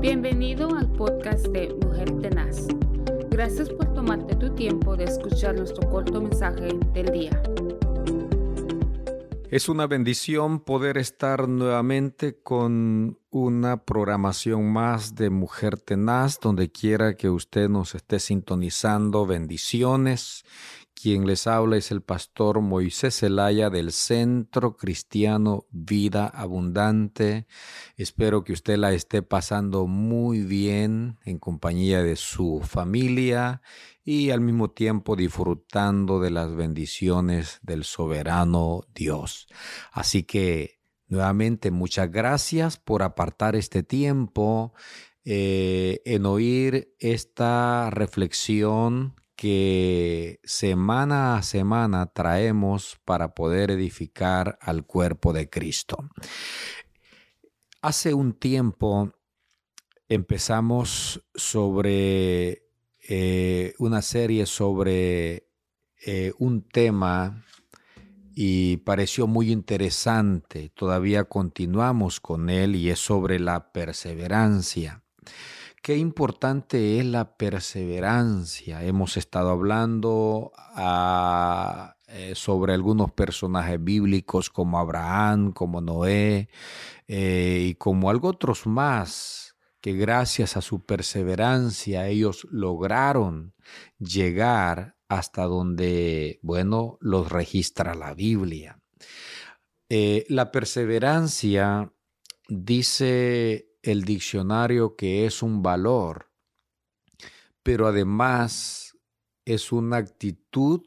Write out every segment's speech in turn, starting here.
Bienvenido al podcast de Mujer Tenaz. Gracias por tomarte tu tiempo de escuchar nuestro corto mensaje del día. Es una bendición poder estar nuevamente con una programación más de Mujer Tenaz, donde quiera que usted nos esté sintonizando. Bendiciones quien les habla es el pastor Moisés Zelaya del Centro Cristiano Vida Abundante. Espero que usted la esté pasando muy bien en compañía de su familia y al mismo tiempo disfrutando de las bendiciones del soberano Dios. Así que nuevamente muchas gracias por apartar este tiempo eh, en oír esta reflexión que semana a semana traemos para poder edificar al cuerpo de Cristo. Hace un tiempo empezamos sobre eh, una serie sobre eh, un tema y pareció muy interesante. Todavía continuamos con él y es sobre la perseverancia. Qué importante es la perseverancia. Hemos estado hablando ah, eh, sobre algunos personajes bíblicos como Abraham, como Noé eh, y como algo otros más que gracias a su perseverancia ellos lograron llegar hasta donde, bueno, los registra la Biblia. Eh, la perseverancia, dice el diccionario que es un valor, pero además es una actitud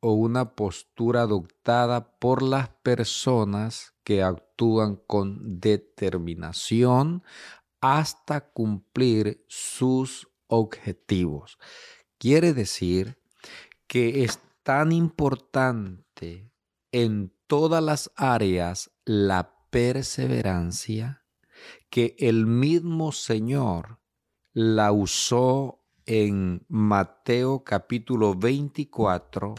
o una postura adoptada por las personas que actúan con determinación hasta cumplir sus objetivos. Quiere decir que es tan importante en todas las áreas la perseverancia que el mismo Señor la usó en Mateo capítulo 24,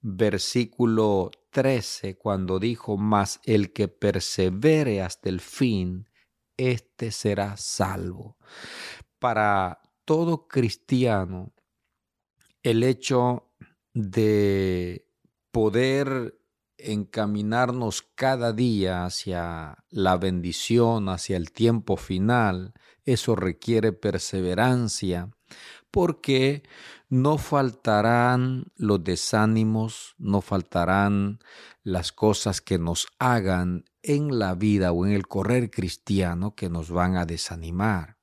versículo 13, cuando dijo, mas el que persevere hasta el fin, éste será salvo. Para todo cristiano, el hecho de poder encaminarnos cada día hacia la bendición, hacia el tiempo final, eso requiere perseverancia, porque no faltarán los desánimos, no faltarán las cosas que nos hagan en la vida o en el correr cristiano que nos van a desanimar.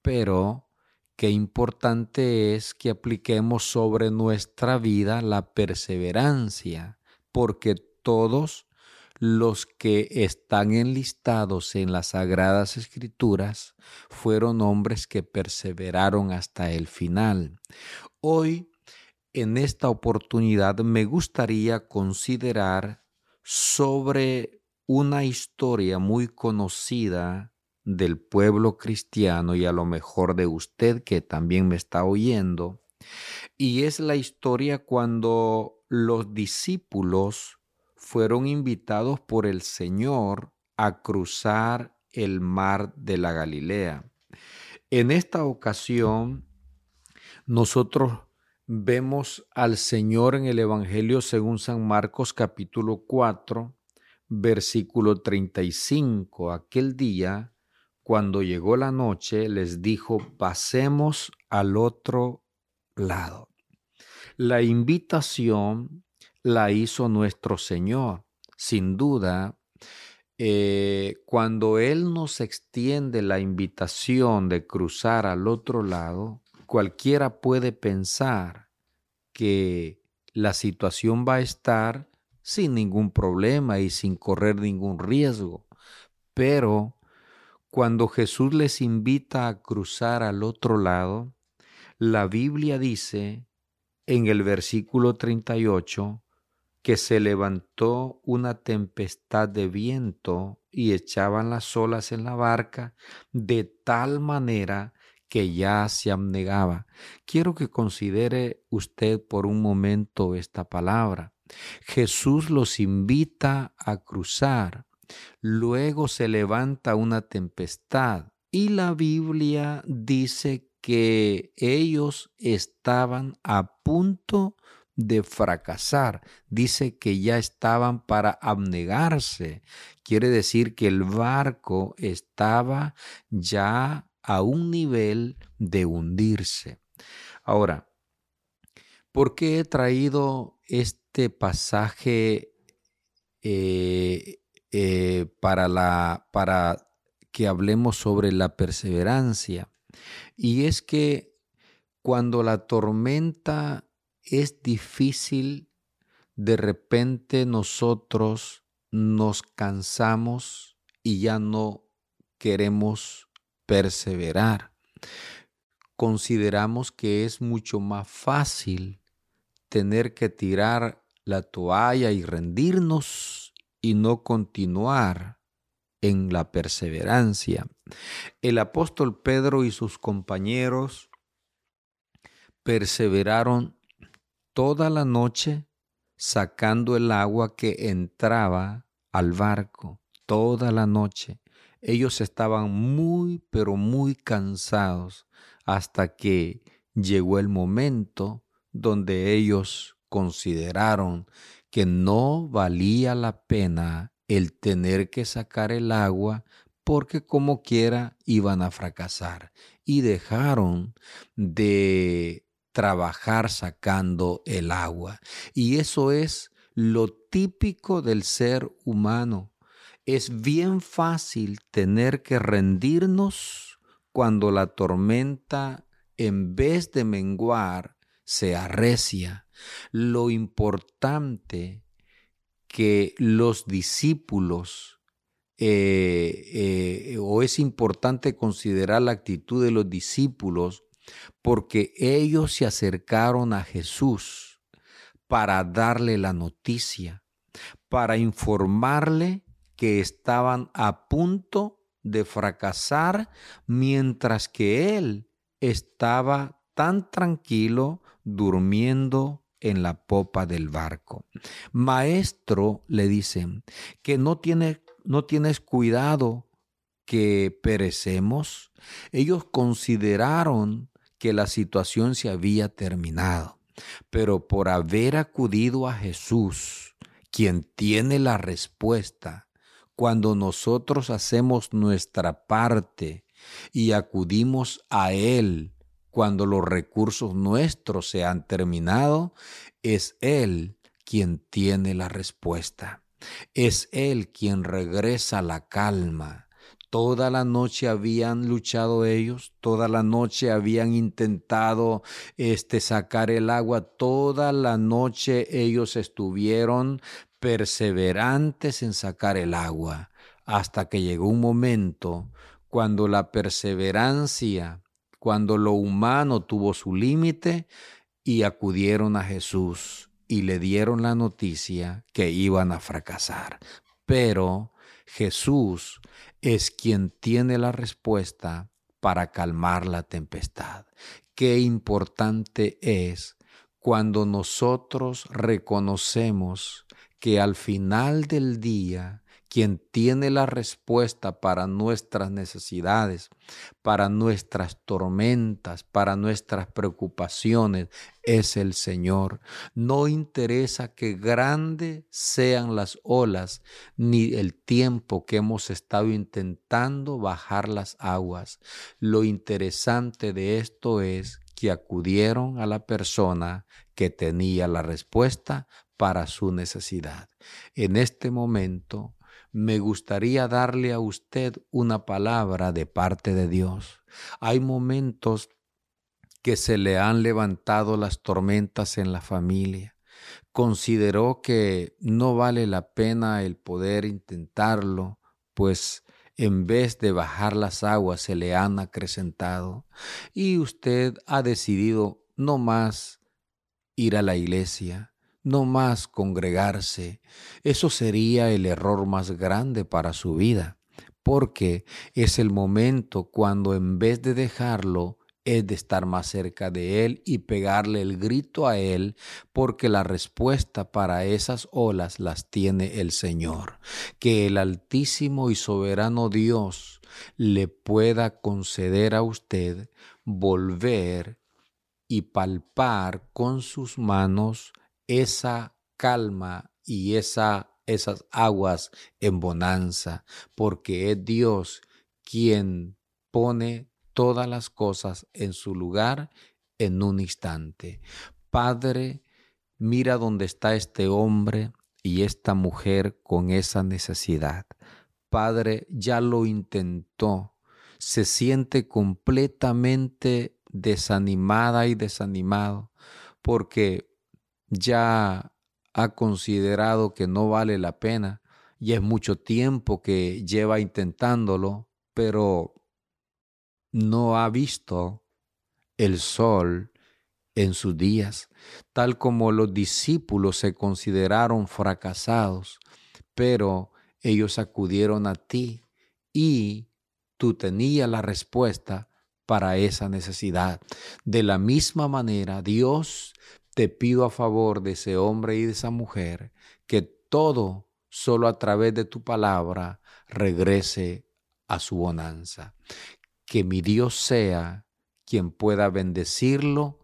Pero qué importante es que apliquemos sobre nuestra vida la perseverancia, porque todos los que están enlistados en las sagradas escrituras fueron hombres que perseveraron hasta el final. Hoy, en esta oportunidad, me gustaría considerar sobre una historia muy conocida del pueblo cristiano y a lo mejor de usted que también me está oyendo, y es la historia cuando los discípulos fueron invitados por el Señor a cruzar el mar de la Galilea. En esta ocasión, nosotros vemos al Señor en el Evangelio según San Marcos capítulo 4, versículo 35. Aquel día, cuando llegó la noche, les dijo, pasemos al otro lado. La invitación la hizo nuestro Señor. Sin duda, eh, cuando Él nos extiende la invitación de cruzar al otro lado, cualquiera puede pensar que la situación va a estar sin ningún problema y sin correr ningún riesgo. Pero cuando Jesús les invita a cruzar al otro lado, la Biblia dice en el versículo 38 que se levantó una tempestad de viento y echaban las olas en la barca de tal manera que ya se abnegaba. Quiero que considere usted por un momento esta palabra. Jesús los invita a cruzar. Luego se levanta una tempestad. y la Biblia dice que ellos estaban a punto de fracasar. Dice que ya estaban para abnegarse. Quiere decir que el barco estaba ya a un nivel de hundirse. Ahora, ¿por qué he traído este pasaje eh, eh, para, la, para que hablemos sobre la perseverancia? Y es que cuando la tormenta es difícil, de repente nosotros nos cansamos y ya no queremos perseverar. Consideramos que es mucho más fácil tener que tirar la toalla y rendirnos y no continuar en la perseverancia. El apóstol Pedro y sus compañeros perseveraron toda la noche sacando el agua que entraba al barco, toda la noche. Ellos estaban muy, pero muy cansados hasta que llegó el momento donde ellos consideraron que no valía la pena el tener que sacar el agua porque como quiera iban a fracasar y dejaron de trabajar sacando el agua. Y eso es lo típico del ser humano. Es bien fácil tener que rendirnos cuando la tormenta, en vez de menguar, se arrecia. Lo importante que los discípulos, eh, eh, o es importante considerar la actitud de los discípulos, porque ellos se acercaron a Jesús para darle la noticia, para informarle que estaban a punto de fracasar mientras que él estaba tan tranquilo durmiendo en la popa del barco. Maestro, le dicen, que no, tiene, no tienes cuidado que perecemos. Ellos consideraron que la situación se había terminado, pero por haber acudido a Jesús, quien tiene la respuesta, cuando nosotros hacemos nuestra parte y acudimos a Él cuando los recursos nuestros se han terminado, es Él quien tiene la respuesta. Es Él quien regresa la calma, Toda la noche habían luchado ellos, toda la noche habían intentado este sacar el agua, toda la noche ellos estuvieron perseverantes en sacar el agua, hasta que llegó un momento cuando la perseverancia, cuando lo humano tuvo su límite y acudieron a Jesús y le dieron la noticia que iban a fracasar. Pero Jesús es quien tiene la respuesta para calmar la tempestad. Qué importante es cuando nosotros reconocemos que al final del día quien tiene la respuesta para nuestras necesidades, para nuestras tormentas, para nuestras preocupaciones, es el Señor. No interesa que grandes sean las olas, ni el tiempo que hemos estado intentando bajar las aguas. Lo interesante de esto es que acudieron a la persona que tenía la respuesta para su necesidad. En este momento, me gustaría darle a usted una palabra de parte de Dios. Hay momentos que se le han levantado las tormentas en la familia. Consideró que no vale la pena el poder intentarlo, pues en vez de bajar las aguas se le han acrecentado y usted ha decidido no más ir a la iglesia, no más congregarse. Eso sería el error más grande para su vida, porque es el momento cuando en vez de dejarlo es de estar más cerca de Él y pegarle el grito a Él, porque la respuesta para esas olas las tiene el Señor. Que el Altísimo y Soberano Dios le pueda conceder a usted volver y palpar con sus manos esa calma y esa, esas aguas en bonanza, porque es Dios quien pone todas las cosas en su lugar en un instante. Padre, mira dónde está este hombre y esta mujer con esa necesidad. Padre, ya lo intentó, se siente completamente desanimada y desanimado porque ya ha considerado que no vale la pena y es mucho tiempo que lleva intentándolo, pero no ha visto el sol en sus días, tal como los discípulos se consideraron fracasados, pero ellos acudieron a ti y tú tenías la respuesta para esa necesidad. De la misma manera, Dios, te pido a favor de ese hombre y de esa mujer que todo solo a través de tu palabra regrese a su bonanza que mi Dios sea quien pueda bendecirlo,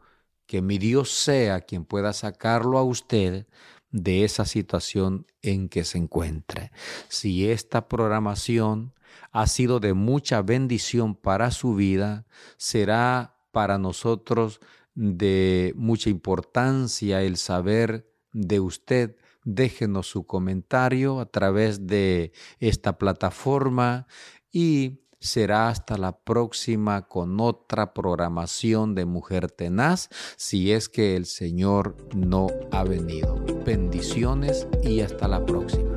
que mi Dios sea quien pueda sacarlo a usted de esa situación en que se encuentre. Si esta programación ha sido de mucha bendición para su vida, será para nosotros de mucha importancia el saber de usted. Déjenos su comentario a través de esta plataforma y será hasta la próxima con otra programación de Mujer Tenaz, si es que el Señor no ha venido. Bendiciones y hasta la próxima.